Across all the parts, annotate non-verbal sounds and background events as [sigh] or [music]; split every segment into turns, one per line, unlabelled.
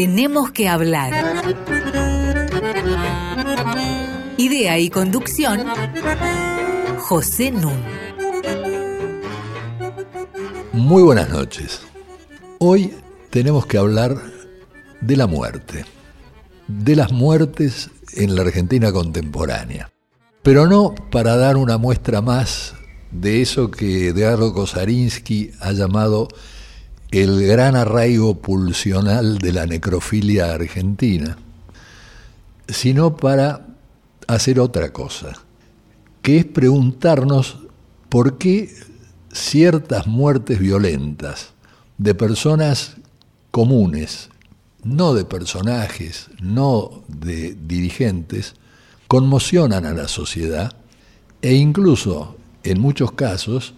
Tenemos que hablar. Idea y conducción, José Nun.
Muy buenas noches. Hoy tenemos que hablar de la muerte, de las muertes en la Argentina contemporánea, pero no para dar una muestra más de eso que Edgardo Kosarinsky ha llamado el gran arraigo pulsional de la necrofilia argentina, sino para hacer otra cosa, que es preguntarnos por qué ciertas muertes violentas de personas comunes, no de personajes, no de dirigentes, conmocionan a la sociedad e incluso, en muchos casos,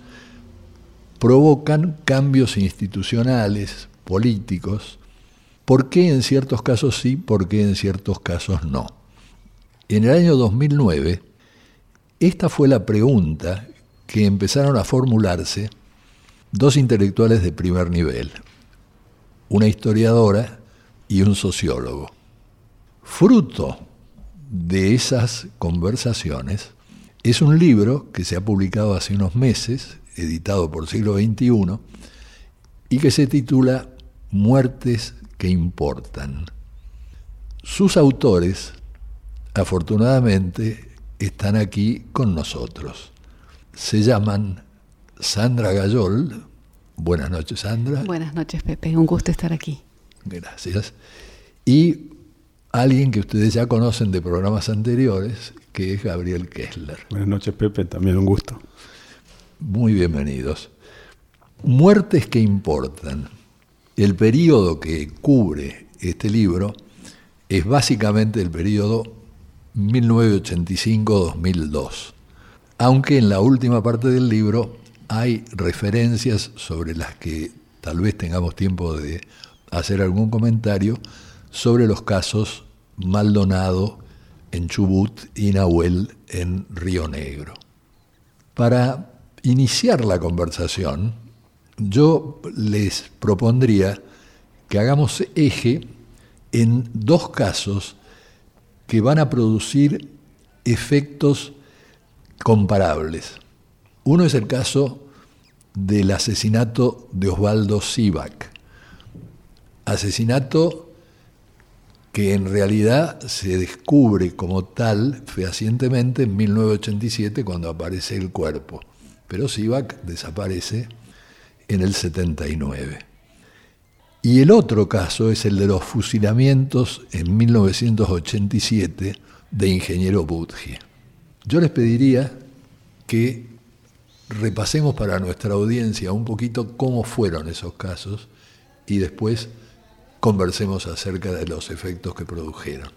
provocan cambios institucionales, políticos. ¿Por qué en ciertos casos sí, por qué en ciertos casos no? En el año 2009, esta fue la pregunta que empezaron a formularse dos intelectuales de primer nivel, una historiadora y un sociólogo. Fruto de esas conversaciones es un libro que se ha publicado hace unos meses, editado por siglo XXI, y que se titula Muertes que importan. Sus autores, afortunadamente, están aquí con nosotros. Se llaman Sandra Gayol. Buenas noches, Sandra.
Buenas noches, Pepe. Un gusto estar aquí.
Gracias. Y alguien que ustedes ya conocen de programas anteriores, que es Gabriel Kessler.
Buenas noches, Pepe. También un gusto
muy bienvenidos. Muertes que importan. El periodo que cubre este libro es básicamente el periodo 1985-2002, aunque en la última parte del libro hay referencias sobre las que tal vez tengamos tiempo de hacer algún comentario sobre los casos Maldonado en Chubut y Nahuel en Río Negro. Para iniciar la conversación, yo les propondría que hagamos eje en dos casos que van a producir efectos comparables. Uno es el caso del asesinato de Osvaldo Sivak, asesinato que en realidad se descubre como tal fehacientemente en 1987 cuando aparece el cuerpo pero Sivak desaparece en el 79. Y el otro caso es el de los fusilamientos en 1987 de Ingeniero Budge. Yo les pediría que repasemos para nuestra audiencia un poquito cómo fueron esos casos y después conversemos acerca de los efectos que produjeron.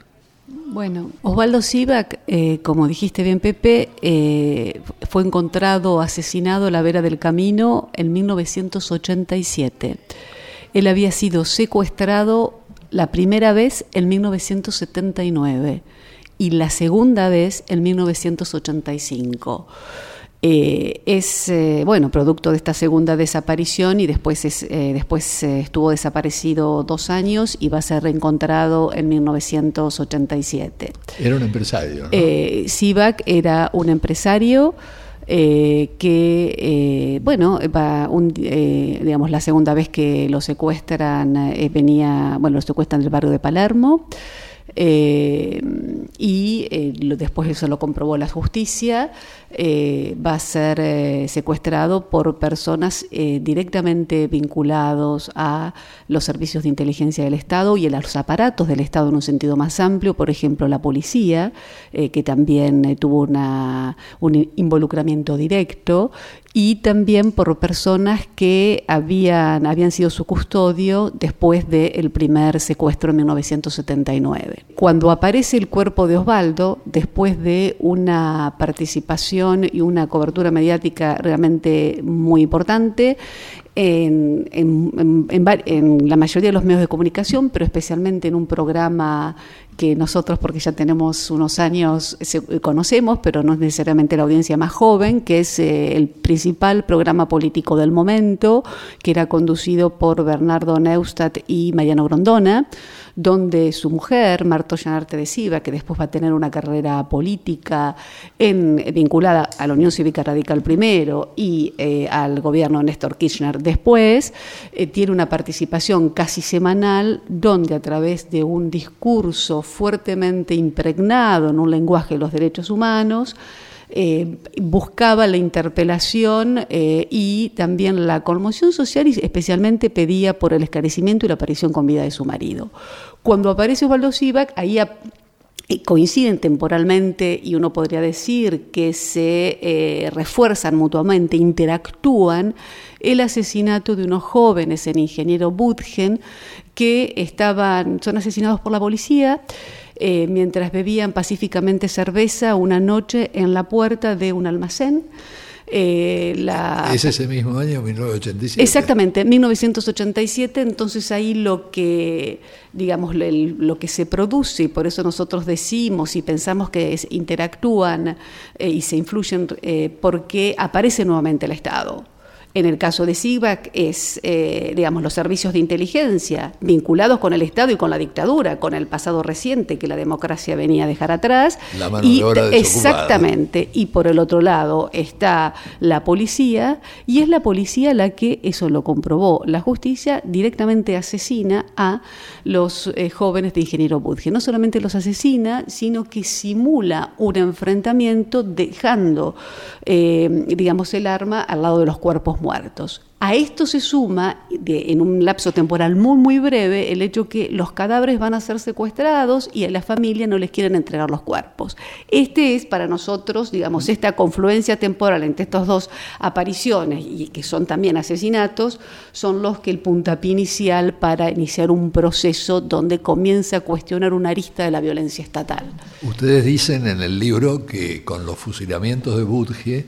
Bueno, Osvaldo Sivak, eh, como dijiste bien Pepe, eh, fue encontrado asesinado a la vera del camino en 1987. Él había sido secuestrado la primera vez en 1979 y la segunda vez en 1985. Eh, es eh, bueno producto de esta segunda desaparición y después es, eh, después estuvo desaparecido dos años y va a ser reencontrado en 1987.
Era un empresario. ¿no?
Sivak era un empresario. que bueno va digamos la segunda vez que lo secuestran venía bueno lo secuestran del barrio de Palermo eh, y eh, después eso lo comprobó la justicia, eh, va a ser secuestrado por personas directamente vinculados a los servicios de inteligencia del Estado y a los aparatos del Estado en un sentido más amplio, por ejemplo la policía, que también tuvo un involucramiento directo, y también por personas que habían, habían sido su custodio después del primer secuestro en 1979. Cuando aparece el cuerpo de Osvaldo, después de una participación y una cobertura mediática realmente muy importante, en, la mayoría de los medios de comunicación, pero especialmente en un programa que nosotros, porque ya tenemos unos años, conocemos, pero no es necesariamente la audiencia más joven, que es eh, el principal programa político del momento, que era conducido por Bernardo Neustadt y Mariano Grondona donde su mujer, Marto Llanarte de Siva, que después va a tener una carrera política vinculada a la Unión Cívica Radical primero y eh, al gobierno de Néstor Kirchner después, eh, tiene una participación casi semanal donde a través de un discurso fuertemente impregnado en un lenguaje de los derechos humanos, eh, buscaba la interpelación eh, y también la conmoción social y especialmente pedía por el esclarecimiento y la aparición con vida de su marido. Cuando aparece Osvaldo Sivak, ahí coinciden temporalmente y uno podría decir que se eh, refuerzan mutuamente, interactúan el asesinato de unos jóvenes en Ingeniero Budgen que estaban, son asesinados por la policía. Eh, mientras bebían pacíficamente cerveza una noche en la puerta de un almacén.
Eh, es ese mismo año, 1987.
Exactamente, 1987, entonces ahí lo que, digamos, lo que se produce, y por eso nosotros decimos y pensamos que interactúan eh, y se influyen, porque aparece nuevamente el Estado en el caso de SIGBAC es, eh, digamos, los servicios de inteligencia vinculados con el Estado y con la dictadura, con el pasado reciente que la democracia venía a dejar atrás.
La mano y, de obra
Exactamente. Y por el otro lado está la policía y es la policía la que, eso lo comprobó, la justicia directamente asesina a los eh, jóvenes de Ingeniero Budge. No solamente los asesina, sino que simula un enfrentamiento dejando, eh, digamos, el arma al lado de los cuerpos muertos. A esto se suma, en un lapso temporal muy, muy breve, el hecho que los cadáveres van a ser secuestrados y a la familia no les quieren entregar los cuerpos. Este es para nosotros, digamos, esta confluencia temporal entre estas dos apariciones y que son también asesinatos, son los que el puntapié inicial para iniciar un proceso donde comienza a cuestionar una arista de la violencia estatal.
Ustedes dicen en el libro que con los fusilamientos de Budge,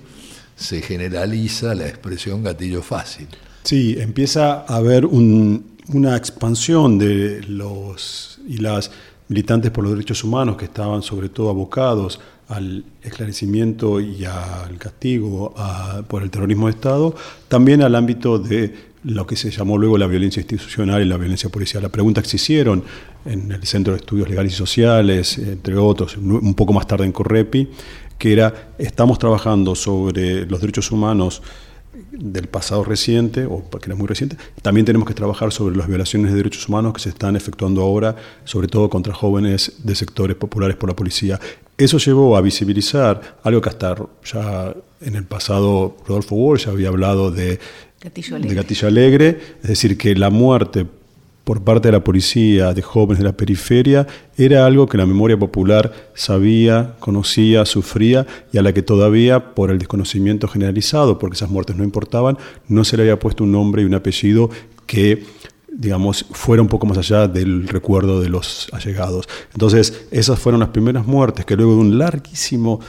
se generaliza la expresión gatillo fácil.
Sí, empieza a haber una expansión de los y las militantes por los derechos humanos que estaban sobre todo abocados al esclarecimiento y al castigo por el terrorismo de Estado, también al ámbito de lo que se llamó luego la violencia institucional y la violencia policial. La pregunta que se hicieron en el Centro de Estudios Legales y Sociales, entre otros, un poco más tarde en Correpi, que era, estamos trabajando sobre los derechos humanos del pasado reciente, o que era muy reciente, también tenemos que trabajar sobre las violaciones de derechos humanos que se están efectuando ahora, sobre todo contra jóvenes de sectores populares por la policía. Eso llevó a visibilizar algo que hasta ya en el pasado Rodolfo Walsh había hablado de de Gatillo Alegre, es decir, que la muerte por parte de la policía de jóvenes de la periferia era algo que la memoria popular sabía, conocía, sufría y a la que todavía, por el desconocimiento generalizado, porque esas muertes no importaban, no se le había puesto un nombre y un apellido que digamos, fuera un poco más allá del recuerdo de los allegados. Entonces, esas fueron las primeras muertes que luego de un larguísimo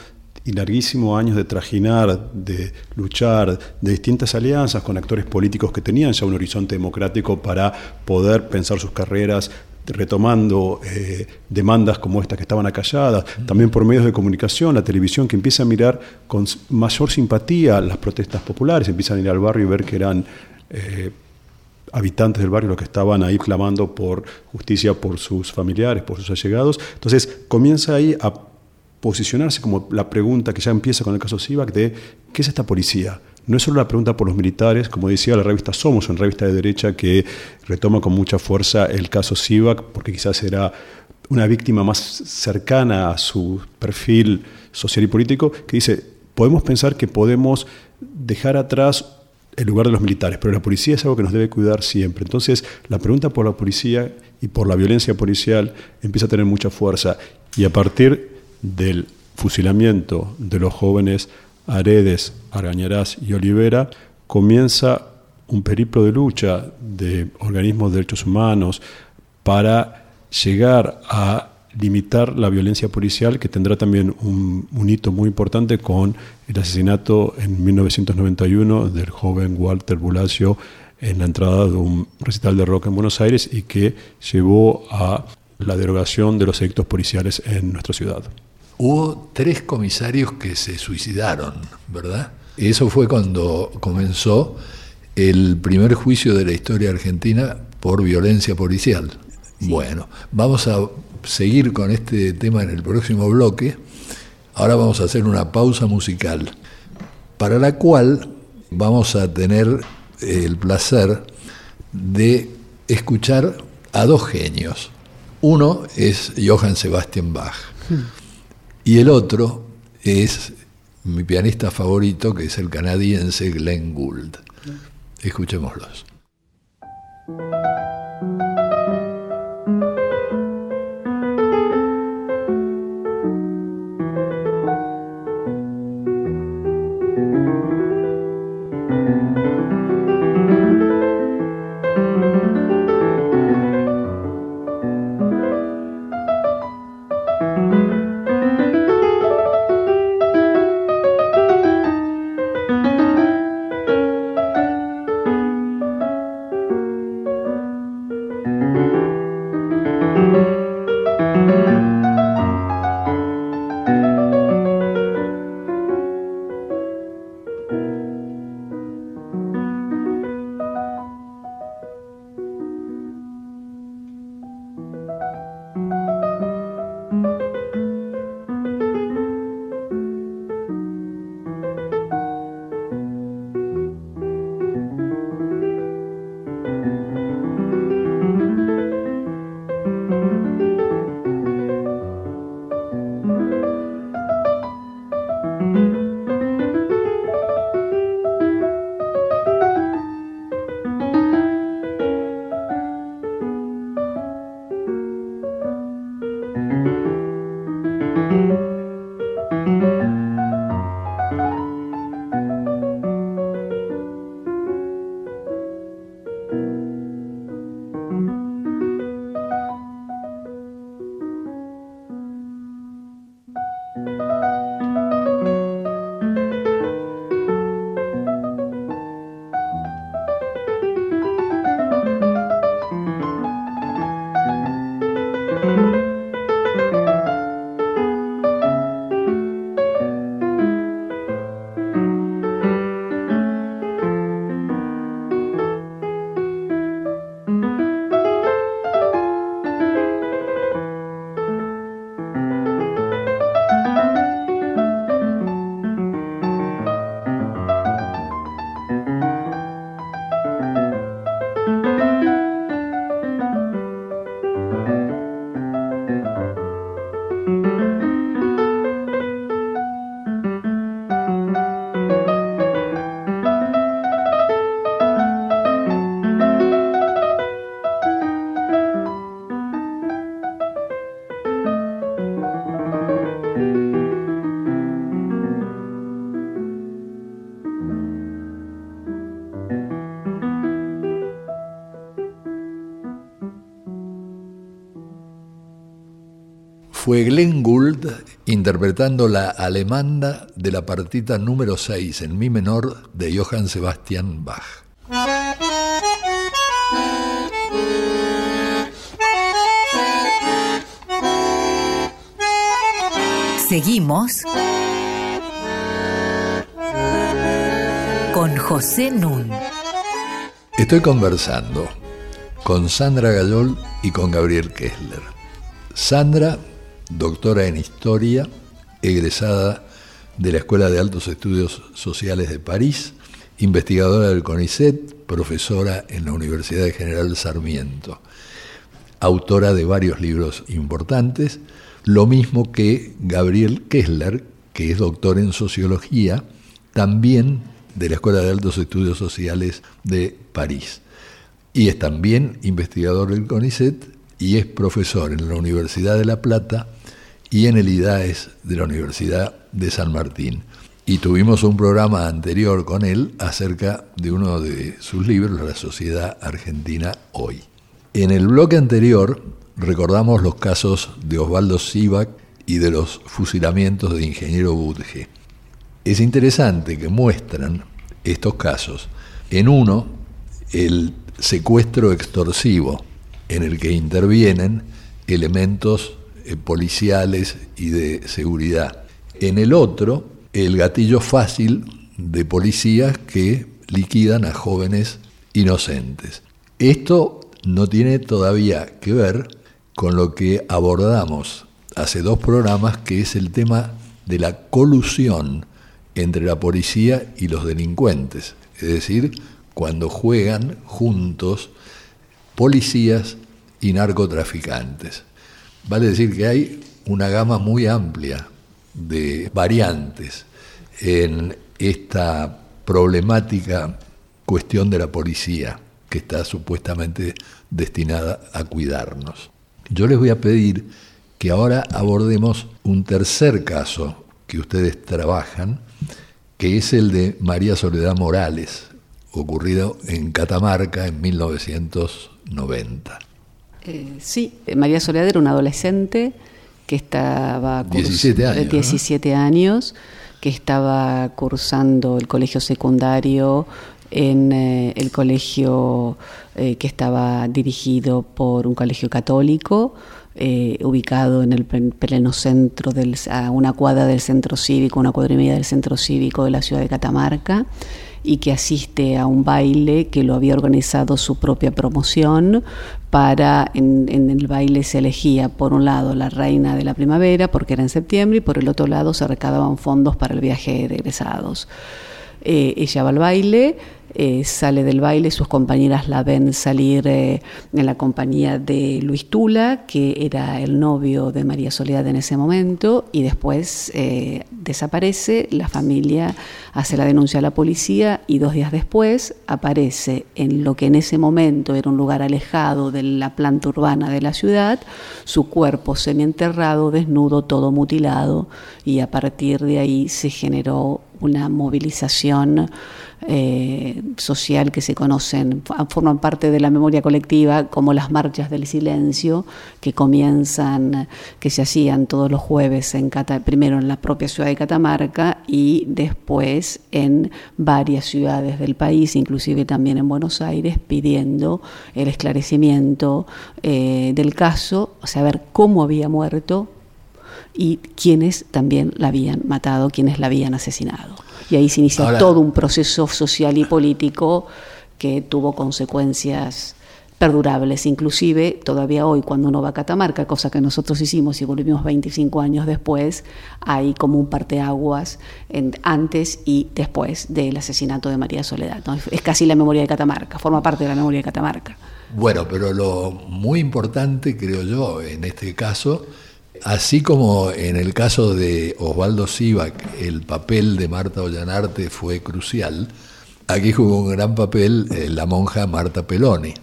y larguísimos años de trajinar, de luchar, de distintas alianzas con actores políticos que tenían ya un horizonte democrático para poder pensar sus carreras retomando eh, demandas como estas que estaban acalladas, también por medios de comunicación, la televisión que empieza a mirar con mayor simpatía las protestas populares, empiezan a ir al barrio y ver que eran eh, habitantes del barrio los que estaban ahí clamando por justicia por sus familiares, por sus allegados. Entonces comienza ahí a posicionarse como la pregunta que ya empieza con el caso SIVAC de ¿qué es esta policía? No es solo la pregunta por los militares, como decía la revista Somos, una revista de derecha que retoma con mucha fuerza el caso SIVAC, porque quizás era una víctima más cercana a su perfil social y político, que dice, podemos pensar que podemos dejar atrás el lugar de los militares, pero la policía es algo que nos debe cuidar siempre. Entonces, la pregunta por la policía y por la violencia policial empieza a tener mucha fuerza. Y a partir del fusilamiento de los jóvenes Aredes, Argañarás y Olivera, comienza un periplo de lucha de organismos de derechos humanos para llegar a limitar la violencia policial, que tendrá también un, hito muy importante con el asesinato en 1991 del joven Walter Bulacio en la entrada de un recital de rock en Buenos Aires y que llevó a la derogación de los edictos policiales en nuestra ciudad.
Hubo tres comisarios que se suicidaron, ¿verdad? Eso fue cuando comenzó el primer juicio de la historia argentina por violencia policial. Bueno, vamos a seguir con este tema en el próximo bloque. Ahora vamos a hacer una pausa musical, para la cual vamos a tener el placer de escuchar a dos genios. Uno es Johann Sebastian Bach y el otro es mi pianista favorito, que es el canadiense Glenn Gould. Escuchémoslos. Fue Glenn Gould interpretando la alemanda de la partita número 6 en mi menor de Johann Sebastian Bach.
Seguimos con José Nun.
Estoy conversando con Sandra Gallol y con Gabriel Kessler. Sandra doctora en Historia, egresada de la Escuela de Altos Estudios Sociales de París, investigadora del CONICET, profesora en la Universidad de General Sarmiento, autora de varios libros importantes, lo mismo que Gabriel Kessler, que es doctor en Sociología, también de la Escuela de Altos Estudios Sociales de París. Y es también investigador del CONICET y es profesor en la Universidad de La Plata y en el IDAES de la Universidad de San Martín. Y tuvimos un programa anterior con él acerca de uno de sus libros, La Sociedad Argentina Hoy. En el bloque anterior recordamos los casos de Osvaldo Sivak y de los fusilamientos de Ingeniero Budge. Es interesante que muestran estos casos. En uno, el secuestro extorsivo, en el que intervienen elementos eh, policiales y de seguridad. En el otro, el gatillo fácil de policías que liquidan a jóvenes inocentes. Esto no tiene todavía que ver con lo que abordamos hace dos programas, que es el tema de la colusión entre la policía y los delincuentes. Es decir, cuando juegan juntos policías y narcotraficantes. Vale decir que hay una gama muy amplia de variantes en esta problemática cuestión de la policía que está supuestamente destinada a cuidarnos. Yo les voy a pedir que ahora abordemos un tercer caso que ustedes trabajan, que es el de María Soledad Morales, ocurrido en Catamarca en 1990.
Eh, sí, María Soledad era una adolescente que estaba
17 años,
17 años, que estaba cursando el colegio secundario en eh, el colegio eh, que estaba dirigido por un colegio católico, eh, ubicado en el pleno centro, del, a una cuadra del centro cívico, una cuadra y media del centro cívico de la ciudad de Catamarca, y que asiste a un baile que lo había organizado su propia promoción. Para, en, el baile se elegía por un lado la reina de la primavera, porque era en septiembre, y por el otro lado se recaudaban fondos para el viaje de egresados. Eh, ella va al baile, eh, sale del baile, sus compañeras la ven salir eh, en la compañía de Luis Tula, que era el novio de María Soledad en ese momento, y después desaparece, la familia hace la denuncia a la policía y dos días después aparece en lo que en ese momento era un lugar alejado de la planta urbana de la ciudad, su cuerpo semienterrado, desnudo, todo mutilado, y a partir de ahí se generó una movilización eh, social que se conocen, forman parte de la memoria colectiva, como las marchas del silencio, que comienzan, que se hacían todos los jueves, en primero en la propia ciudad de Catamarca y después en varias ciudades del país, inclusive también en Buenos Aires, pidiendo el esclarecimiento eh, del caso, saber cómo había muerto, y quienes también la habían matado, quienes la habían asesinado. Y ahí se inicia todo un proceso social y político que tuvo consecuencias perdurables, inclusive todavía hoy cuando uno va a Catamarca, cosa que nosotros hicimos y volvimos 25 años después, hay como un parteaguas en, antes y después del asesinato de María Soledad. Es casi la memoria de Catamarca, forma parte de la memoria de Catamarca.
Bueno, pero lo muy importante, creo yo, en este caso, Así como en el caso de Osvaldo Sivak el papel de Marta Ollanarte fue crucial, aquí jugó un gran papel eh, la monja Marta Peloni.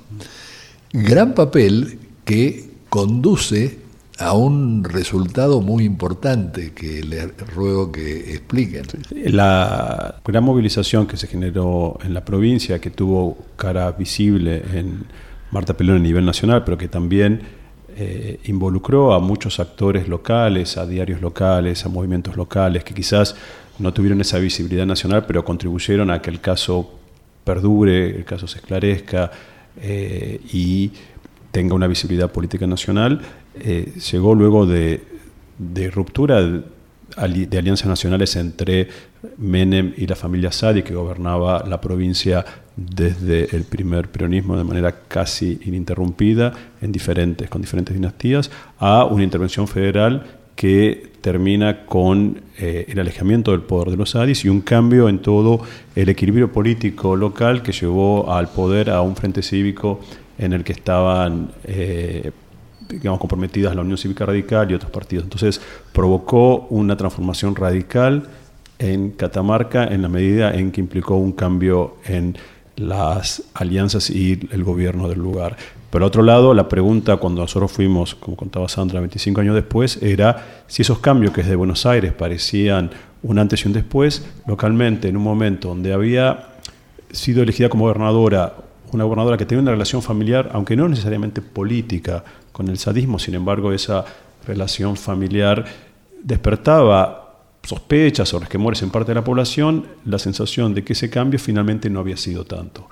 Gran papel que conduce a un resultado muy importante que le ruego que expliquen.
La gran movilización que se generó en la provincia, que tuvo cara visible en Marta Peloni a nivel nacional, pero que también eh, involucró a muchos actores locales, a diarios locales, a movimientos locales, que quizás no tuvieron esa visibilidad nacional, pero contribuyeron a que el caso perdure, el caso se esclarezca eh, y tenga una visibilidad política nacional. Eh, llegó luego de, de ruptura de alianzas nacionales entre Menem y la familia Sadi, que gobernaba la provincia desde el primer peronismo de manera casi ininterrumpida, en diferentes, con diferentes dinastías, a una intervención federal que termina con eh, el alejamiento del poder de los Sadis y un cambio en todo el equilibrio político local que llevó al poder a un frente cívico en el que estaban eh, digamos, comprometidas la Unión Cívica Radical y otros partidos. Entonces provocó una transformación radical en Catamarca en la medida en que implicó un cambio en las alianzas y el gobierno del lugar. Por otro lado, la pregunta cuando nosotros fuimos, como contaba Sandra, 25 años después, era si esos cambios que desde Buenos Aires parecían un antes y un después, localmente, en un momento donde había sido elegida como gobernadora, una gobernadora que tenía una relación familiar, aunque no necesariamente política, con el sadismo, sin embargo, esa relación familiar despertaba sospechas o resquemores en parte de la población, la sensación de que ese cambio finalmente no había sido tanto.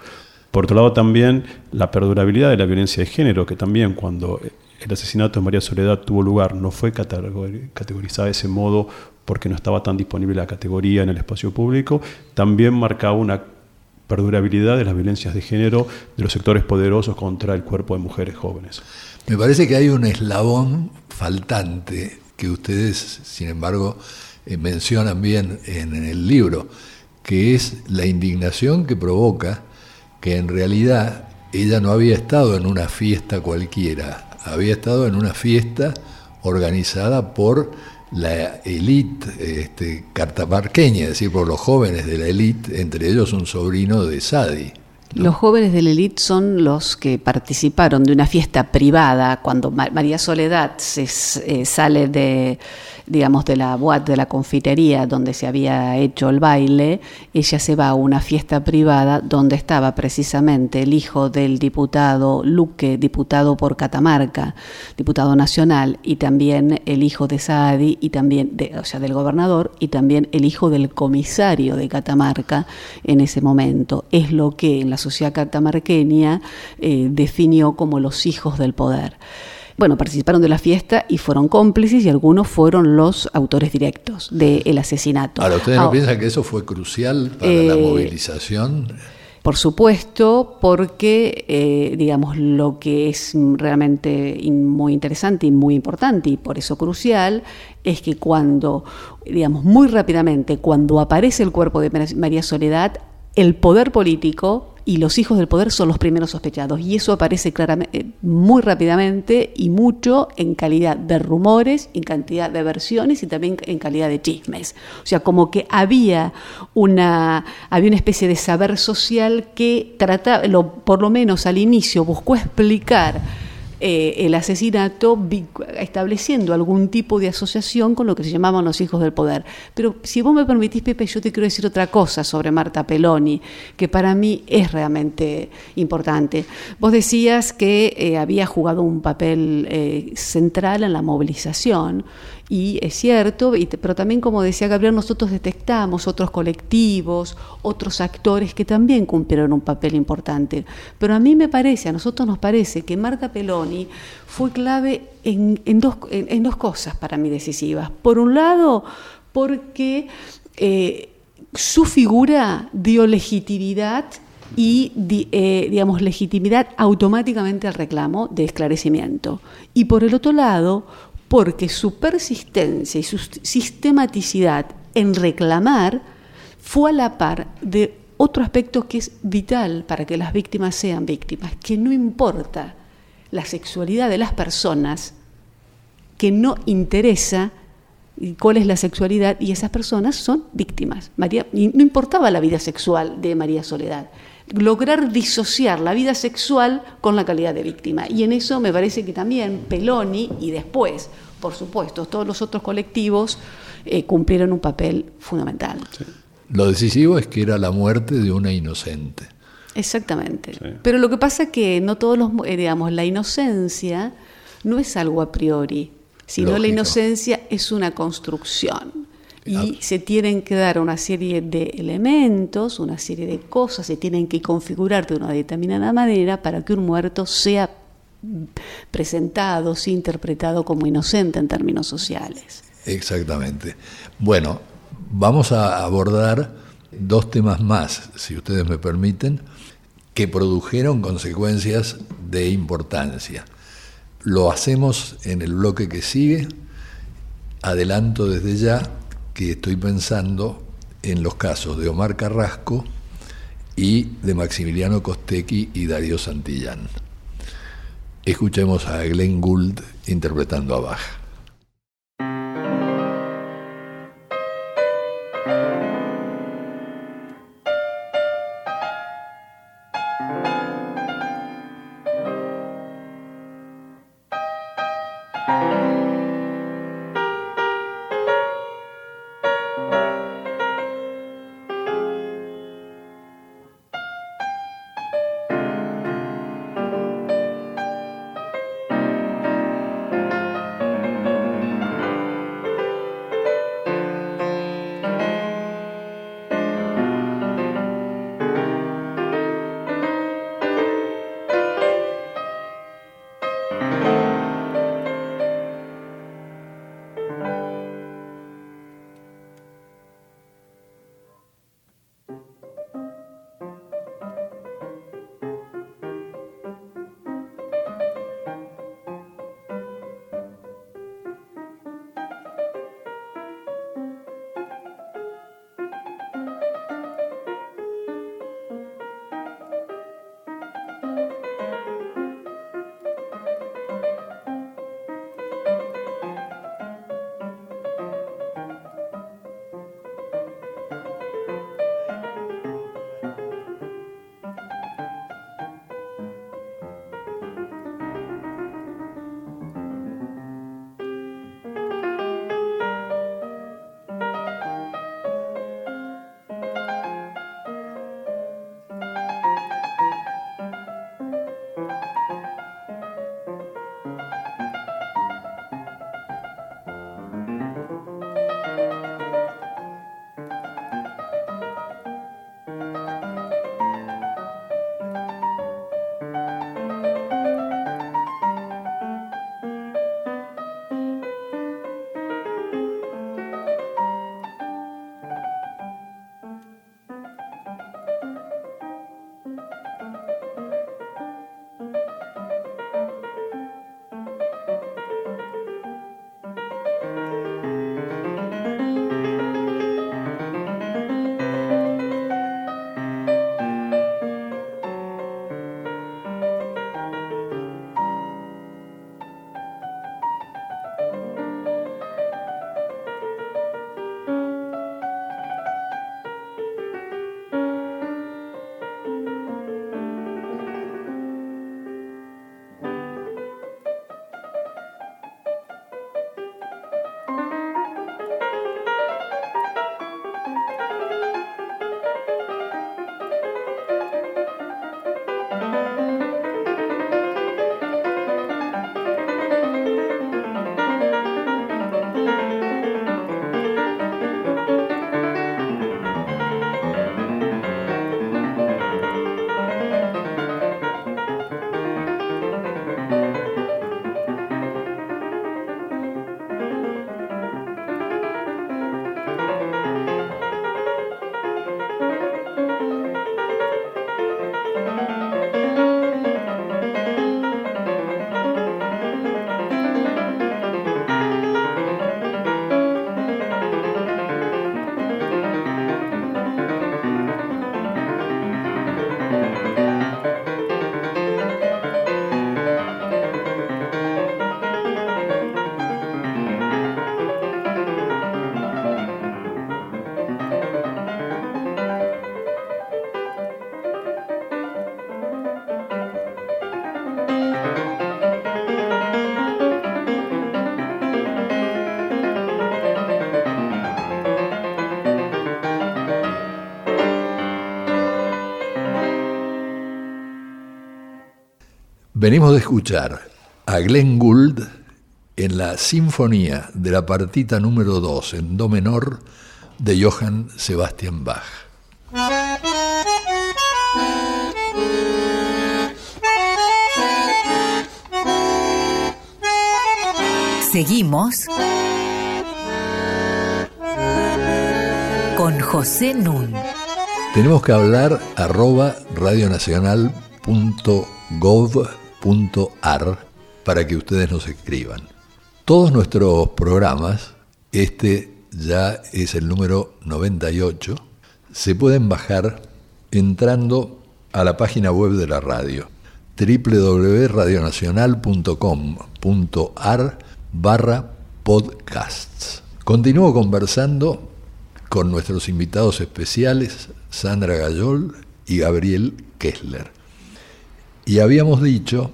Por otro lado, también la perdurabilidad de la violencia de género, que también cuando el asesinato de María Soledad tuvo lugar no fue categorizada de ese modo porque no estaba tan disponible la categoría en el espacio público, también marcaba una perdurabilidad de las violencias de género de los sectores poderosos contra el cuerpo de mujeres jóvenes.
Me parece que hay un eslabón faltante que ustedes, sin embargo, eh, mencionan bien en, el libro, que es la indignación que provoca que en realidad ella no había estado en una fiesta cualquiera, había estado en una fiesta organizada por la élite este, cartamarqueña, es decir, por los jóvenes de la élite, entre ellos un sobrino de Sadi.
Los jóvenes de la élite son los que participaron de una fiesta privada cuando María Soledad se, eh, sale de digamos, de la boate, de la confitería donde se había hecho el baile, ella se va a una fiesta privada donde estaba precisamente el hijo del diputado Luque, diputado por Catamarca, diputado nacional, y también el hijo de Saadi, y también, de, o sea, del gobernador, y también el hijo del comisario de Catamarca en ese momento. Es lo que en la sociedad catamarqueña eh, definió como los hijos del poder bueno, participaron de la fiesta y fueron cómplices y algunos fueron los autores directos del asesinato.
Ahora, ¿ustedes no piensan que eso fue crucial para la eh, movilización?
Por supuesto, porque, eh, digamos, lo que es realmente muy interesante y muy importante y por eso crucial es que cuando, digamos, muy rápidamente, cuando aparece el cuerpo de María Soledad, el poder político y los hijos del poder son los primeros sospechados. Y eso aparece claramente, eh, muy rápidamente y mucho en calidad de rumores, en cantidad de versiones y también en calidad de chismes. O sea, como que había una, había una especie de saber social que trataba, por lo menos al inicio, buscó explicar eh, el asesinato estableciendo algún tipo de asociación con lo que se llamaban los hijos del poder. Pero si vos me permitís, Pepe, yo te quiero decir otra cosa sobre Marta Peloni, que para mí es realmente importante. Vos decías que eh, había jugado un papel eh, central en la movilización y es cierto, pero también como decía Gabriel, nosotros detectamos otros colectivos, otros actores que también cumplieron un papel importante. Pero a mí me parece, a nosotros nos parece que Marta Peloni fue clave en, dos, cosas para mí decisivas. Por un lado, porque eh, su figura dio legitimidad y, eh, digamos, legitimidad automáticamente al reclamo de esclarecimiento. Y por el otro lado, porque su persistencia y su sistematicidad en reclamar fue a la par de otro aspecto que es vital para que las víctimas sean víctimas, que no importa la sexualidad de las personas, que no interesa cuál es la sexualidad y esas personas son víctimas. María, no importaba la vida sexual de María Soledad, lograr disociar la vida sexual con la calidad de víctima. Y en eso me parece que también Peloni y después por supuesto, todos los otros colectivos eh, cumplieron un papel fundamental.
Lo decisivo es que era la muerte de una inocente.
Exactamente. Pero lo que pasa es que no todos los, eh, digamos, la inocencia no es algo a priori, sino la inocencia es una construcción. Y se tienen que dar una serie de elementos, una serie de cosas, se tienen que configurar de una determinada manera para que un muerto sea presentado, interpretado como inocente en términos sociales.
Exactamente. Bueno, vamos a abordar dos temas más, si ustedes me permiten, que produjeron consecuencias de importancia. Lo hacemos en el bloque que sigue. Adelanto desde ya que estoy pensando en los casos de Omar Carrasco y de Maximiliano Costecchi y Darío Santillán. Escuchemos a Glenn Gould interpretando a Bach. Venimos de escuchar a Glenn Gould en la Sinfonía de la partita número 2 en Do menor de Johann Sebastian Bach.
Seguimos con José Nun.
Tenemos que hablar arroba radionacional.gov.ar para que ustedes nos escriban. Todos nuestros programas, este ya es el número 98, se pueden bajar entrando a la página web de la radio www.radionacional.com.ar barra podcasts. Continúo conversando con nuestros invitados especiales, Sandra Gayol y Gabriel Kessler. Y habíamos dicho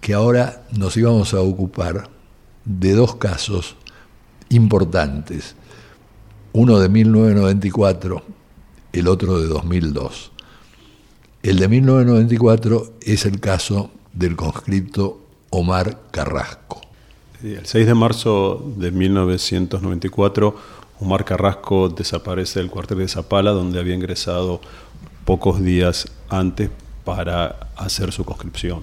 que ahora nos íbamos a ocupar de dos casos importantes, uno de 1994, el otro de 2002. El de 1994 es el caso del conscripto Omar Carrasco.
El 6 de marzo de 1994, Omar Carrasco desaparece del cuartel de Zapala, donde había ingresado pocos días antes para hacer su conscripción.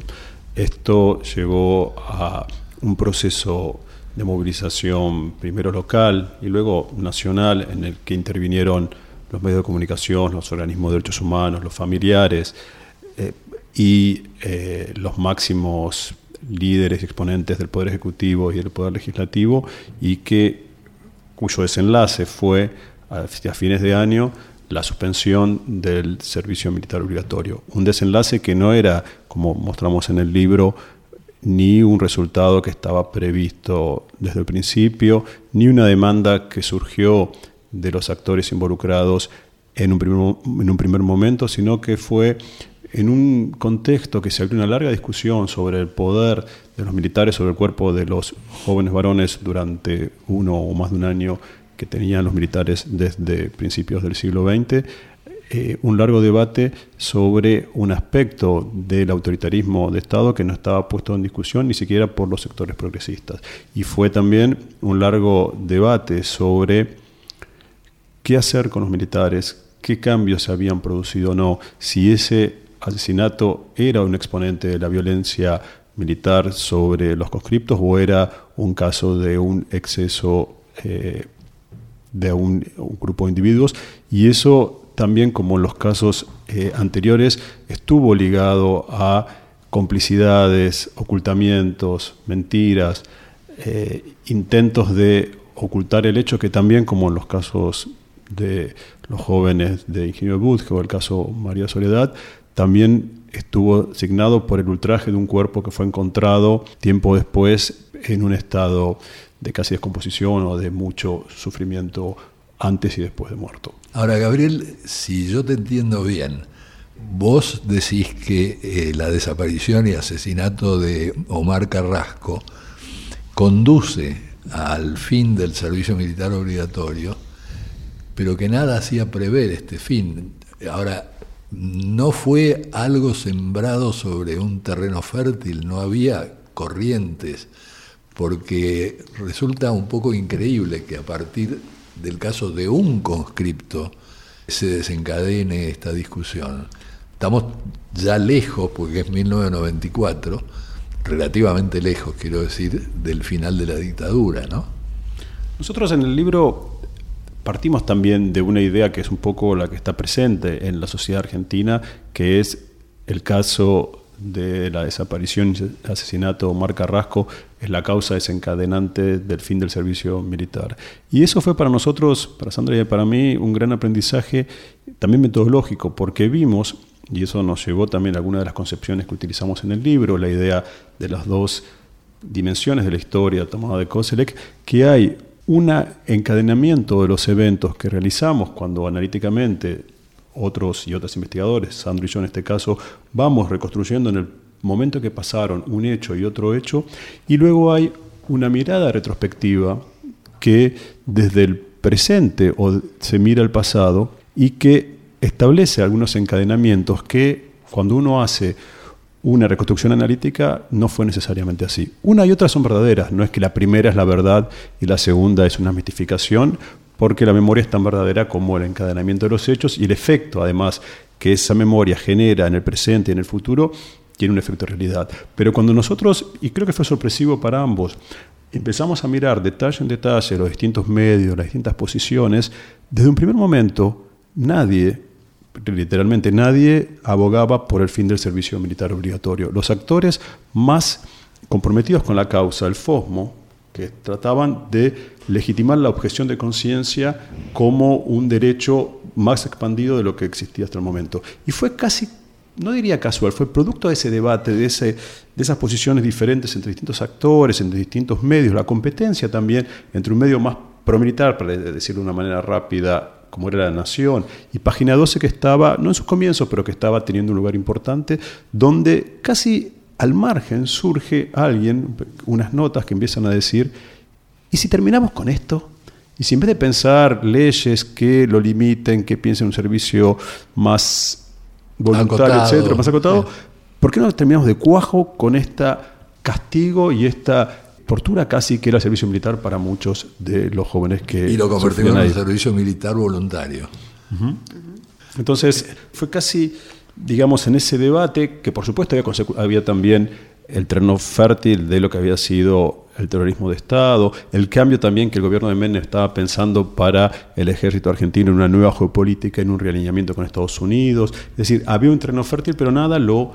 Esto llevó a un proceso de movilización primero local y luego nacional en el que intervinieron los medios de comunicación, los organismos de derechos humanos, los familiares eh, y eh, los máximos líderes y exponentes del Poder Ejecutivo y del Poder Legislativo y que cuyo desenlace fue a fines de año la suspensión del servicio militar obligatorio. Un desenlace que no era, como mostramos en el libro, ni un resultado que estaba previsto desde el principio, ni una demanda que surgió de los actores involucrados en un primer, en un primer momento, sino que fue en un contexto que se abrió una larga discusión sobre el poder de los militares sobre el cuerpo de los jóvenes varones durante uno o más de un año que tenían los militares desde principios del siglo XX, eh, un largo debate sobre un aspecto del autoritarismo de Estado que no estaba puesto en discusión ni siquiera por los sectores progresistas. Y fue también un largo debate sobre qué hacer con los militares, qué cambios se habían producido o no, si ese asesinato era un exponente de la violencia militar sobre los conscriptos o era un caso de un exceso eh, de un, grupo de individuos. Y eso también como en los casos eh, anteriores estuvo ligado a complicidades, ocultamientos, mentiras, eh, intentos de ocultar el hecho que también como en los casos de los jóvenes de Ingenio Budge o el caso María Soledad, también estuvo signado por el ultraje de un cuerpo que fue encontrado tiempo después en un estado de casi descomposición o de mucho sufrimiento antes y después de muerto.
Ahora, Gabriel, si yo te entiendo bien, vos decís que eh, la desaparición y asesinato de Omar Carrasco conduce al fin del servicio militar obligatorio, pero que nada hacía prever este fin. Ahora, no fue algo sembrado sobre un terreno fértil, no había corrientes porque resulta un poco increíble que a partir del caso de un conscripto se desencadene esta discusión. Estamos ya lejos, porque es 1994, relativamente lejos, quiero decir, del final de la dictadura, ¿no?
Nosotros en el libro partimos también de una idea que es un poco la que está presente en la sociedad argentina, que es el caso de la desaparición y asesinato de Omar Carrasco es la causa desencadenante del fin del servicio militar. Y eso fue para nosotros, para Sandra y para mí, un gran aprendizaje, también metodológico, porque vimos, y eso nos llevó también a algunas de las concepciones que utilizamos en el libro, la idea de las dos dimensiones de la historia tomada de Koselek, que hay un encadenamiento de los eventos que realizamos cuando analíticamente otros y otras investigadores, Sandro y yo en este caso, vamos reconstruyendo en el momento que pasaron un hecho y otro hecho, y luego hay una mirada retrospectiva que desde el presente o se mira al pasado y que establece algunos encadenamientos que cuando uno hace una reconstrucción analítica no fue necesariamente así. Una y otra son verdaderas, no es que la primera es la verdad y la segunda es una mitificación, porque la memoria es tan verdadera como el encadenamiento de los hechos y el efecto, además, que esa memoria genera en el presente y en el futuro, tiene un efecto realidad. Pero cuando nosotros, y creo que fue sorpresivo para ambos, empezamos a mirar detalle en detalle los distintos medios, las distintas posiciones, desde un primer momento nadie literalmente nadie abogaba por el fin del servicio militar obligatorio. Los actores más comprometidos con la causa, el FOSMO, que trataban de legitimar la objeción de conciencia como un derecho más expandido de lo que existía hasta el momento. Y fue casi, no diría casual, fue producto de ese debate, de, ese, de esas posiciones diferentes entre distintos actores, entre distintos medios, la competencia también entre un medio más promilitar, para decirlo de una manera rápida, como era la Nación, y Página 12 que estaba, no en sus comienzos, pero que estaba teniendo un lugar importante, donde casi al margen surge alguien, unas notas que empiezan a decir, ¿y si terminamos con esto? Y si en vez de pensar leyes que lo limiten, que piensen un servicio más voluntario, etcétera, más acotado, ¿por qué no terminamos de cuajo con esta castigo y esta tortura casi que era servicio militar para muchos de los jóvenes que...
Y lo convertimos en servicio militar voluntario.
Entonces fue casi, digamos, en ese debate, que por supuesto había, había también el terreno fértil de lo que había sido el terrorismo de Estado, el cambio también que el gobierno de Menem estaba pensando para el ejército argentino en una nueva geopolítica, en un realineamiento con Estados Unidos. Es decir, había un terreno fértil, pero nada lo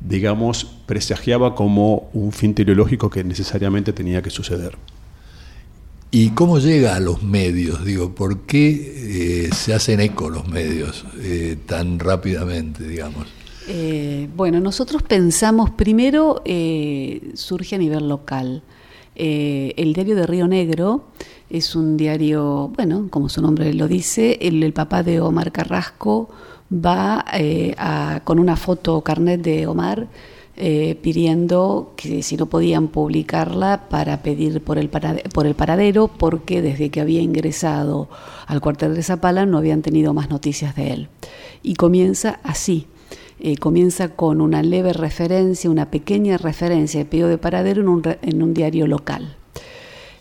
digamos, presagiaba como un fin teleológico que necesariamente tenía que suceder.
¿Y cómo llega a los medios? Digo, ¿por qué eh, se hacen eco los medios eh, tan rápidamente, digamos?
Eh, bueno, nosotros pensamos, primero surge a nivel local. El diario de Río Negro es un diario, bueno, como su nombre lo dice, el papá de Omar Carrasco va eh, con una foto carnet de Omar eh, pidiendo que si no podían publicarla para pedir por el, por el paradero, porque desde que había ingresado al cuartel de Zapala no habían tenido más noticias de él. Y comienza así. Eh, comienza con una leve referencia, una pequeña referencia de pedido de paradero en un, en un diario local.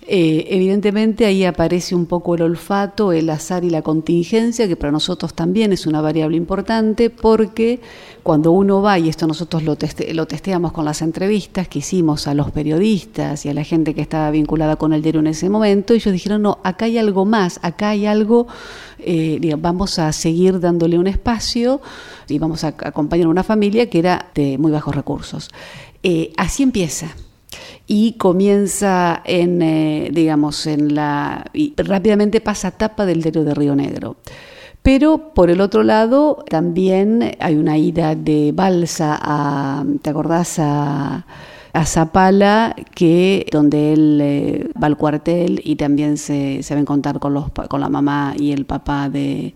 Eh, evidentemente ahí aparece un poco el olfato, el azar y la contingencia, que para nosotros también es una variable importante, porque cuando uno va, y esto nosotros lo, lo testeamos con las entrevistas que hicimos a los periodistas y a la gente que estaba vinculada con el diario en ese momento, ellos dijeron, no, acá hay algo más, acá hay algo, eh, vamos a seguir dándole un espacio y vamos a acompañar a una familia que era de muy bajos recursos. Eh, así empieza y comienza en, eh, digamos, en la... y rápidamente pasa tapa del diario de Río Negro. Pero por el otro lado también hay una ida de Balsa a, ¿te acordás? A, a Zapala, que, donde él eh, va al cuartel y también se, se va a encontrar con, los, con la mamá y el papá de,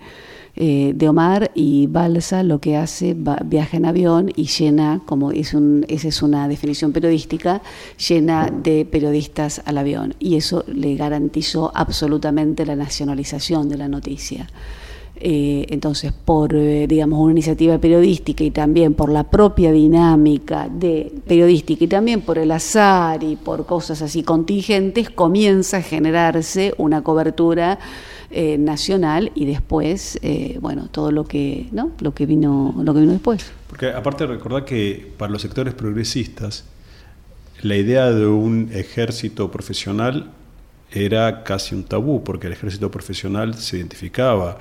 eh, de Omar y Balsa lo que hace, viaja en avión y llena, como es esa es una definición periodística, llena de periodistas al avión. Y eso le garantizó absolutamente la nacionalización de la noticia. Eh, entonces, por eh, digamos una iniciativa periodística y también por la propia dinámica de periodística y también por el azar y por cosas así contingentes, comienza a generarse una cobertura eh, nacional y después, eh, bueno, todo lo que, ¿no? lo, que vino, lo que vino después.
Porque aparte recordar que para los sectores progresistas, la idea de un ejército profesional era casi un tabú, porque el ejército profesional se identificaba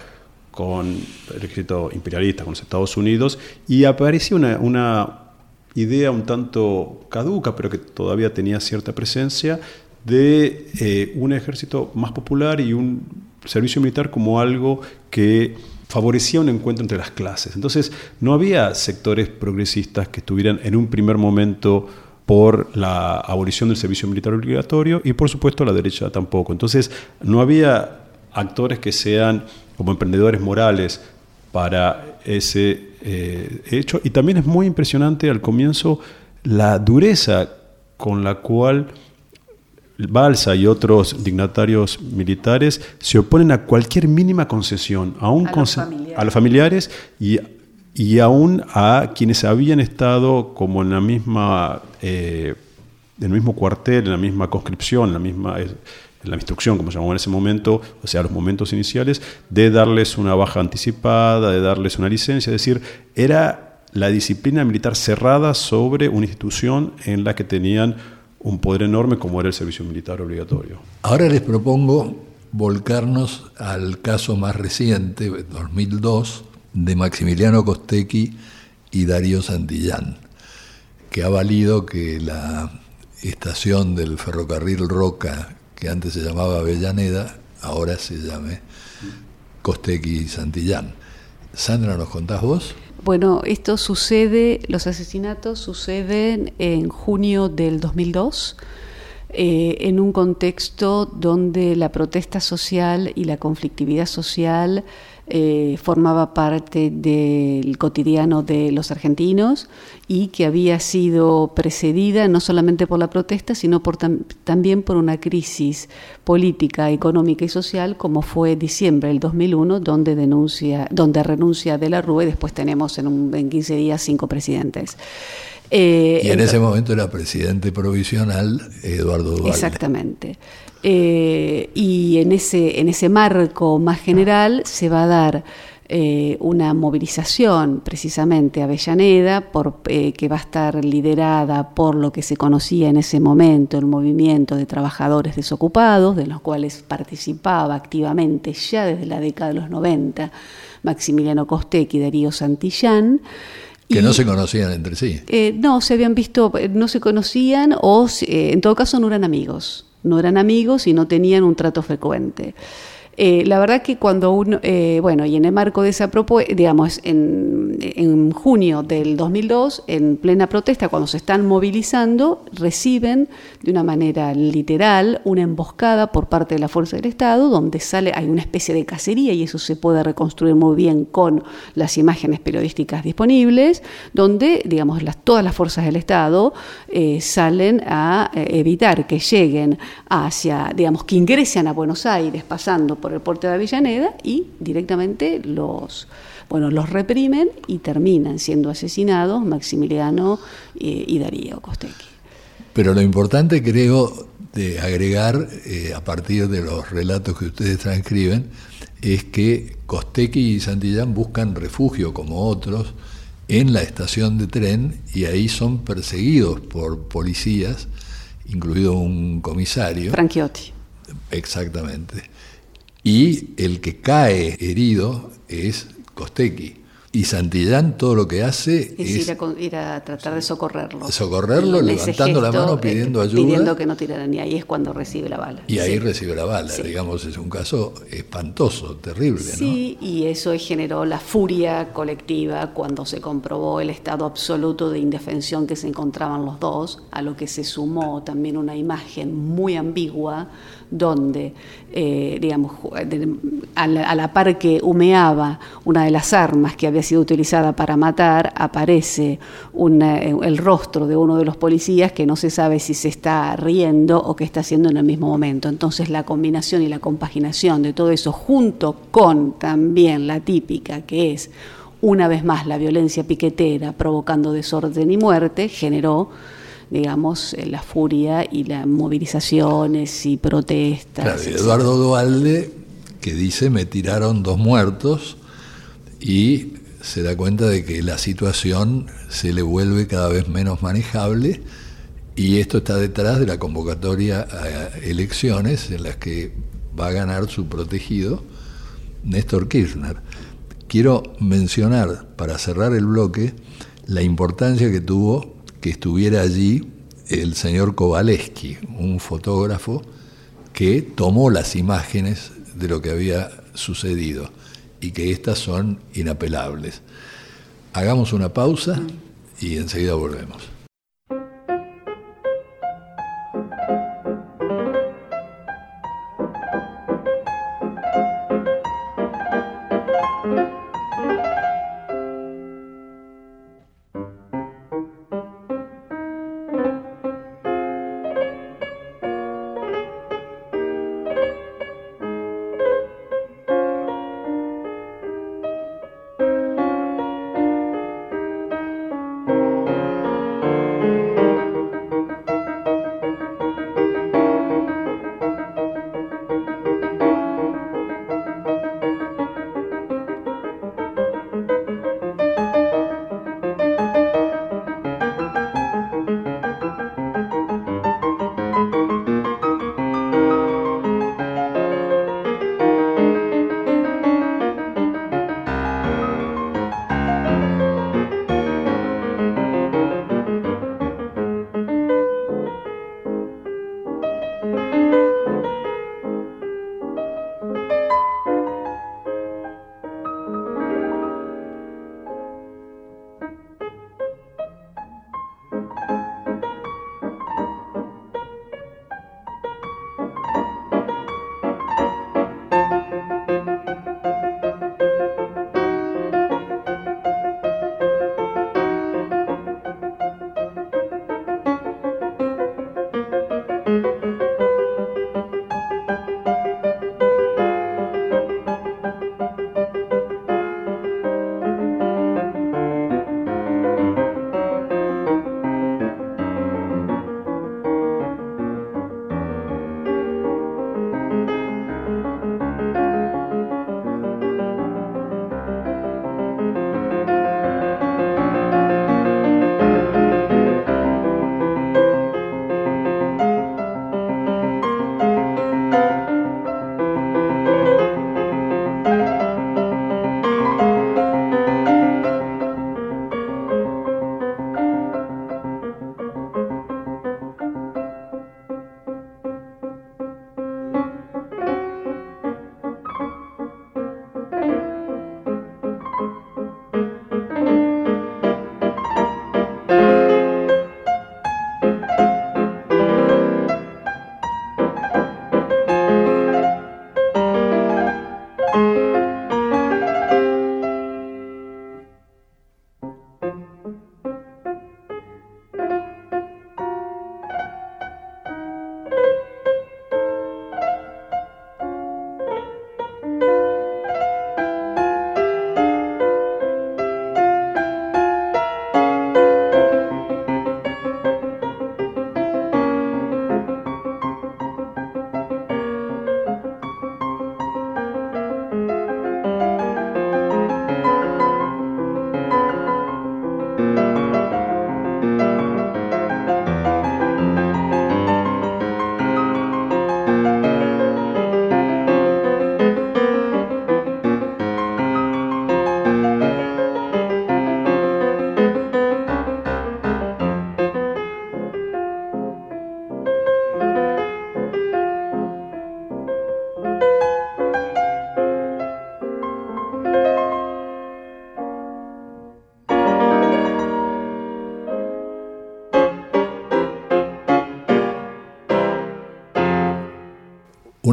con el ejército imperialista, con los Estados Unidos, y aparecía una, una idea un tanto caduca, pero que todavía tenía cierta presencia, de eh, un ejército más popular y un servicio militar como algo que favorecía un encuentro entre las clases. Entonces, no había sectores progresistas que estuvieran en un primer momento por la abolición del servicio militar obligatorio y por supuesto la derecha tampoco. Entonces, no había actores que sean como emprendedores morales para ese eh, hecho. Y también es muy impresionante al comienzo la dureza con la cual Balsa y otros dignatarios militares se oponen a cualquier mínima concesión, a, a, los, familiares. y, y aún a quienes habían estado como en la misma, eh, en el mismo cuartel, en la misma conscripción, en la misma en la instrucción, como se llamaba en ese momento, o sea, los momentos iniciales, de darles una baja anticipada, de darles una licencia, es decir, era la disciplina militar cerrada sobre una institución en la que tenían un poder enorme como era el servicio militar obligatorio.
Ahora les propongo volcarnos al caso más reciente, 2002, de Maximiliano Costecchi y Darío Santillán, que ha valido que la estación del ferrocarril Roca, que antes se llamaba Avellaneda, ahora se llame Costecchi y Santillán. Sandra, ¿nos contás vos?
Bueno, esto sucede, los asesinatos suceden en junio del 2002. Eh, en un contexto donde la protesta social y la conflictividad social eh, formaba parte del cotidiano de los argentinos y que había sido precedida no solamente por la protesta, sino por también por una crisis política, económica y social, como fue diciembre del 2001, donde, denuncia, donde renuncia de la Rúa y después tenemos en, un, en 15 días cinco presidentes.
Eh, y en ese momento era presidente provisional Eduardo Duvalde.
Exactamente. Eh, y en ese, en ese marco más general se va a dar eh, una movilización precisamente a Avellaneda, por, que va a estar liderada por lo que se conocía en ese momento el movimiento de trabajadores desocupados, de los cuales participaba activamente ya desde la década de los 90 Maximiliano Costec y Darío Santillán.
Que no se conocían entre sí.
Eh, no, se habían visto, no se conocían o eh, en todo caso no eran amigos. No eran amigos y no tenían un trato frecuente. Eh, la verdad que cuando uno, eh, bueno, y en el marco de esa propuesta, digamos, en, en, junio del 2002, en plena protesta, cuando se están movilizando, reciben de una manera literal una emboscada por parte de la Fuerza del Estado, donde sale, hay una especie de cacería, y eso se puede reconstruir muy bien con las imágenes periodísticas disponibles, donde, digamos, las, todas las fuerzas del Estado eh, salen a evitar que lleguen hacia, digamos, que ingresen a Buenos Aires pasando por el puerto de Avellaneda y directamente los, bueno, los reprimen y terminan siendo asesinados Maximiliano eh, y Darío Costecchi.
Pero lo importante creo de agregar, eh, a partir de los relatos que ustedes transcriben, es que Costecchi y Santillán buscan refugio como otros en la estación de tren y ahí son perseguidos por policías, incluido un comisario.
Franchiotti.
Exactamente. Y el que cae herido es Costecchi. Y Santillán todo lo que hace
es, ir, a, tratar de socorrerlo.
Socorrerlo, levantando la mano, pidiendo ayuda.
Pidiendo que no tiraran, y ahí es cuando recibe la bala.
Y ahí recibe la bala, digamos, es un caso espantoso, terrible.
Sí, y eso generó la furia colectiva cuando se comprobó el estado absoluto de indefensión que se encontraban los dos, a lo que se sumó también una imagen muy ambigua donde, eh, digamos, a la, par que humeaba una de las armas que había sido utilizada para matar, aparece eh, el rostro de uno de los policías que no se sabe si se está riendo o qué está haciendo en el mismo momento. Entonces la combinación y la compaginación de todo eso junto con también la típica que es una vez más la violencia piquetera provocando desorden y muerte, generó digamos, eh, la furia y las movilizaciones y protestas.
Eduardo Dualde, que dice, me tiraron dos muertos y se da cuenta de que la situación se le vuelve cada vez menos manejable y esto está detrás de la convocatoria a elecciones en las que va a ganar su protegido Néstor Kirchner. Quiero mencionar, para cerrar el bloque, la importancia que tuvo que estuviera allí el señor Kowaleski, un fotógrafo que tomó las imágenes de lo que había sucedido y que estas son inapelables. Hagamos una pausa y enseguida volvemos.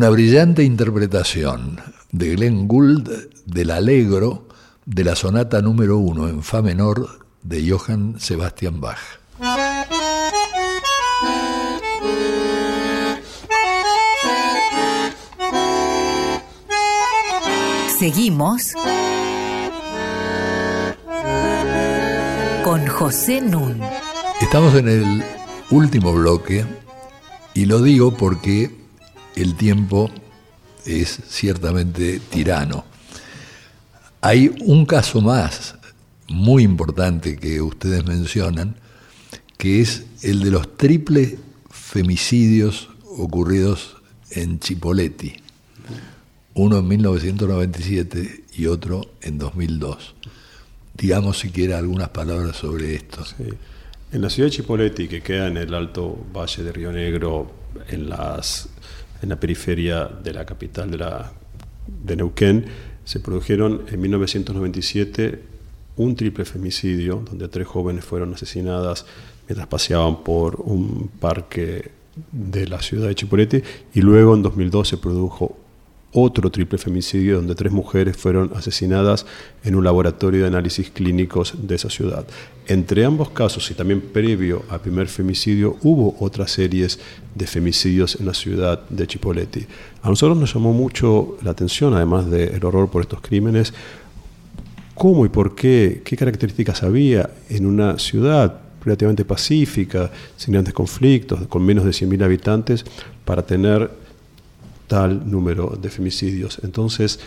Una brillante interpretación de Glenn Gould del Allegro de la sonata número uno en Fa menor de Johann Sebastian Bach.
Seguimos con José Nun.
Estamos en el último bloque y lo digo porque el tiempo es ciertamente tirano. Hay un caso más muy importante que ustedes mencionan, que es el de los triples femicidios ocurridos en Chipoleti uno en 1997 y otro en 2002. Digamos siquiera algunas palabras sobre esto.
En la ciudad de Chipoleti, que queda en el alto valle de Río Negro, en, las, en la periferia de la capital de, la, de Neuquén, se produjeron en 1997 un triple femicidio, donde tres jóvenes fueron asesinadas mientras paseaban por un parque de la ciudad de Chipoleti, y luego en 2002 se produjo otro triple femicidio donde tres mujeres fueron asesinadas en un laboratorio de análisis clínicos de esa ciudad. Entre ambos casos y también previo al primer femicidio hubo otras series de femicidios en la ciudad de Chipoleti. A nosotros nos llamó mucho la atención, además del horror por estos crímenes, cómo y por qué, qué características había en una ciudad relativamente pacífica, sin grandes conflictos, con menos de 100.000 habitantes, para tener tal número de femicidios. Entonces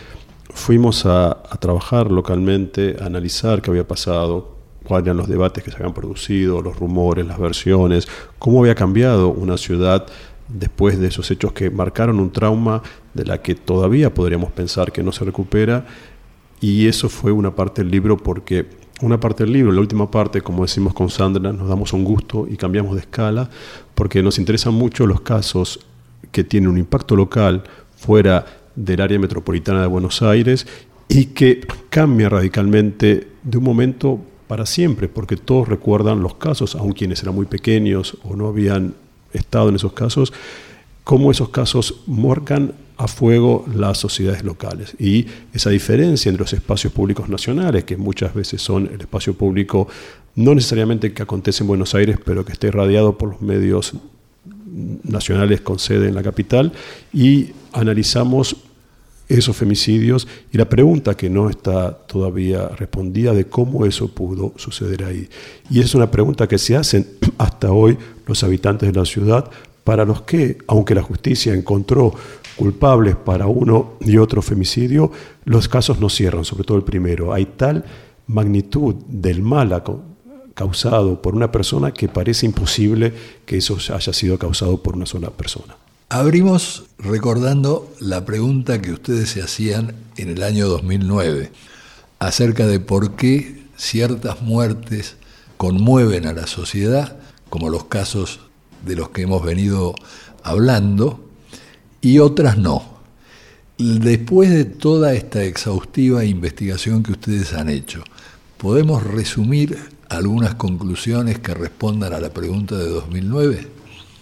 fuimos a, trabajar localmente, a analizar qué había pasado, cuáles eran los debates que se habían producido, los rumores, las versiones, cómo había cambiado una ciudad después de esos hechos que marcaron un trauma de la que todavía podríamos pensar que no se recupera. Y eso fue una parte del libro porque una parte del libro, la última parte, como decimos con Sandra, nos damos un gusto y cambiamos de escala porque nos interesan mucho los casos que tiene un impacto local fuera del área metropolitana de Buenos Aires y que cambia radicalmente de un momento para siempre, porque todos recuerdan los casos, aun quienes eran muy pequeños o no habían estado en esos casos, cómo esos casos marcan a fuego las sociedades locales. Y esa diferencia entre los espacios públicos nacionales, que muchas veces son el espacio público no necesariamente que acontece en Buenos Aires, pero que esté irradiado por los medios nacionales con sede en la capital y analizamos esos femicidios y la pregunta que no está todavía respondida de cómo eso pudo suceder ahí. Y es una pregunta que se hacen [clears throat] hasta hoy los habitantes de la ciudad, para los que, aunque la justicia encontró culpables para uno y otro femicidio, los casos no cierran, sobre todo el primero. Hay tal magnitud del mal causado por una persona que parece imposible que eso haya sido causado por una sola persona.
Abrimos recordando la pregunta que ustedes se hacían en el año 2009 acerca de por qué ciertas muertes conmueven a la sociedad, como los casos de los que hemos venido hablando, y otras no. Después de toda esta exhaustiva investigación que ustedes han hecho, ¿podemos resumir algunas conclusiones que respondan a la pregunta de 2009?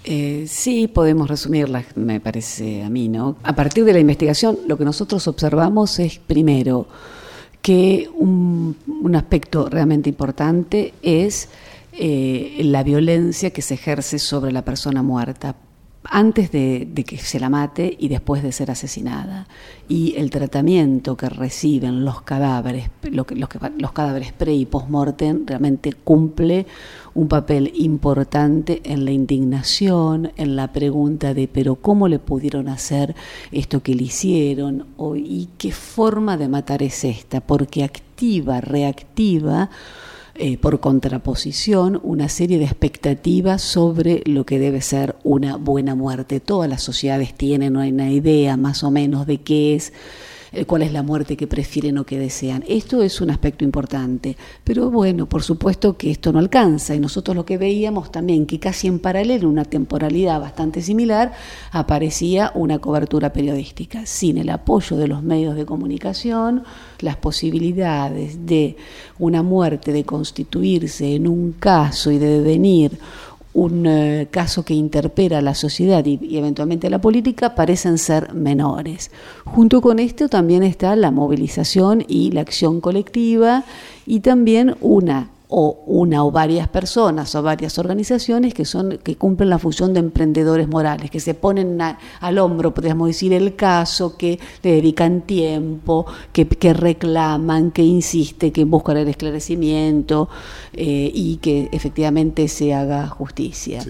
Eh, sí, podemos resumirlas, me parece a mí, ¿no? A partir de la investigación, lo que nosotros observamos es, primero, que un, aspecto realmente importante es eh, la violencia que se ejerce sobre la persona muerta antes de, que se la mate y después de ser asesinada. Y el tratamiento que reciben los cadáveres, lo que, los, los cadáveres pre y post-mortem, realmente cumple un papel importante en la indignación, en la pregunta de, pero ¿cómo le pudieron hacer esto que le hicieron? ¿Y qué forma de matar es esta? Porque activa, reactiva eh, por contraposición, una serie de expectativas sobre lo que debe ser una buena muerte. Todas las sociedades tienen una idea más o menos de qué es cuál es la muerte que prefieren o que desean. Esto es un aspecto importante, pero bueno, por supuesto que esto no alcanza y nosotros lo que veíamos también que casi en paralelo, una temporalidad bastante similar, aparecía una cobertura periodística. Sin el apoyo de los medios de comunicación, las posibilidades de una muerte de constituirse en un caso y de devenir un eh, caso que interpela a la sociedad y, y, eventualmente a la política, parecen ser menores. Junto con esto también está la movilización y la acción colectiva y también una o una o varias personas o varias organizaciones que son que cumplen la función de emprendedores morales, que se ponen al hombro, podríamos decir, el caso, que le dedican tiempo, que, que reclaman, que insisten, que buscan el esclarecimiento eh, y que efectivamente se haga justicia.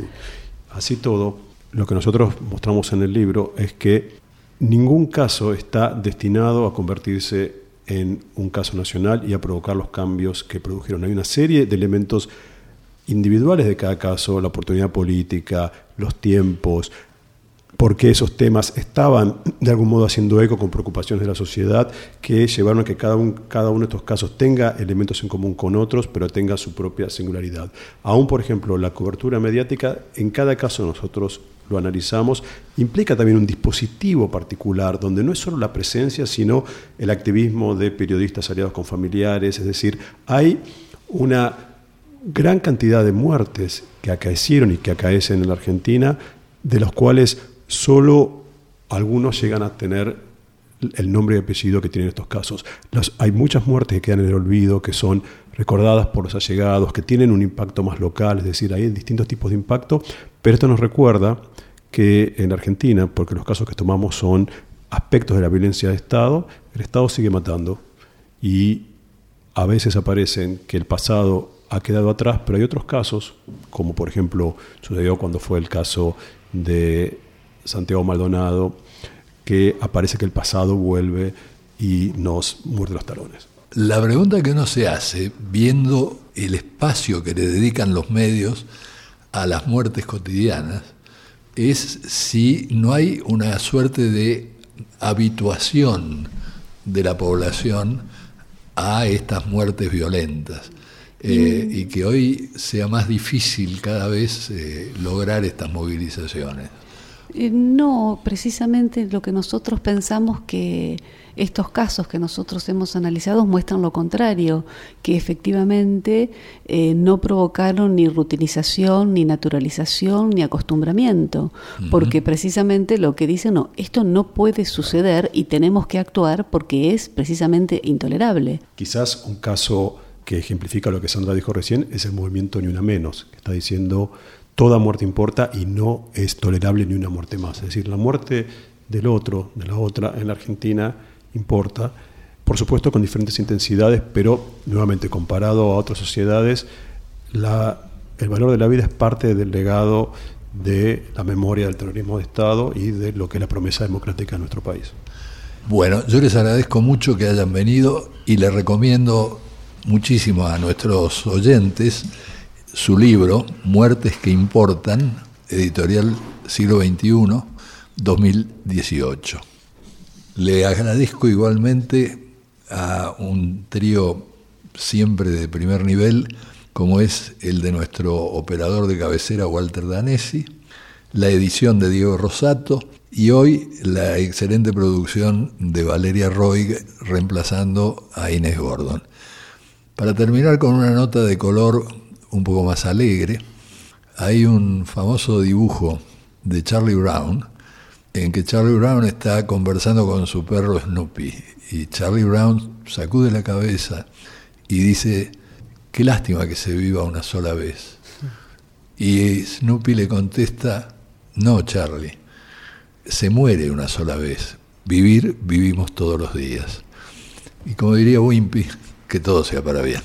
Así todo, lo que nosotros mostramos en el libro es que ningún caso está destinado a convertirse en un caso nacional y a provocar los cambios que produjeron. Hay una serie de elementos individuales de cada caso, la oportunidad política, los tiempos, porque esos temas estaban de algún modo haciendo eco con preocupaciones de la sociedad que llevaron a que cada, cada uno de estos casos tenga elementos en común con otros, pero tenga su propia singularidad. Aún, por ejemplo, la cobertura mediática, en cada caso nosotros lo analizamos, implica también un dispositivo particular, donde no es solo la presencia, sino el activismo de periodistas aliados con familiares, es decir, hay una gran cantidad de muertes que acaecieron y que acaecen en la Argentina, de los cuales solo algunos llegan a tener el nombre y apellido que tienen estos casos. hay muchas muertes que quedan en el olvido, que son recordadas por los allegados, que tienen un impacto más local, es decir, hay distintos tipos de impacto, pero esto nos recuerda que en Argentina, porque los casos que tomamos son aspectos de la violencia de Estado, el Estado sigue matando y a veces aparecen que el pasado ha quedado atrás, pero hay otros casos, como por ejemplo sucedió cuando fue el caso de Santiago Maldonado, que aparece que el pasado vuelve y nos muerde los talones.
La pregunta que uno se hace, viendo el espacio que le dedican los medios a las muertes cotidianas, es si no hay una suerte de habituación de la población a estas muertes violentas. Eh, y que hoy sea más difícil cada vez eh, lograr estas movilizaciones.
Eh, no, precisamente lo que nosotros pensamos que estos casos que nosotros hemos analizado muestran lo contrario, que efectivamente eh, no provocaron ni rutinización, ni naturalización, ni acostumbramiento, porque precisamente lo que dicen, no, esto no puede suceder y tenemos que actuar porque es precisamente intolerable.
Quizás un caso que ejemplifica lo que Sandra dijo recién es el movimiento Ni Una Menos, que está diciendo toda muerte importa y no es tolerable ni una muerte más. Es decir, la muerte del otro, de la otra, en la Argentina importa, por supuesto con diferentes intensidades, pero nuevamente comparado a otras sociedades, el valor de la vida es parte del legado de la memoria del terrorismo de Estado y de lo que es la promesa democrática de nuestro país.
Bueno, yo les agradezco mucho que hayan venido y les recomiendo muchísimo a nuestros oyentes su libro, Muertes que Importan, editorial siglo XXI, 2018. Le agradezco igualmente a un trío siempre de primer nivel, como es el de nuestro operador de cabecera Walter Danesi, la edición de Diego Rosato y hoy la excelente producción de Valeria Roig reemplazando a Inés Gordon. Para terminar con una nota de color un poco más alegre, hay un famoso dibujo de Charlie Brown en que Charlie Brown está conversando con su perro Snoopy y Charlie Brown sacude la cabeza y dice, qué lástima que se viva una sola vez. Y Snoopy le contesta, no Charlie, se muere una sola vez, vivir vivimos todos los días. Y como diría Wimpy, que todo sea para bien.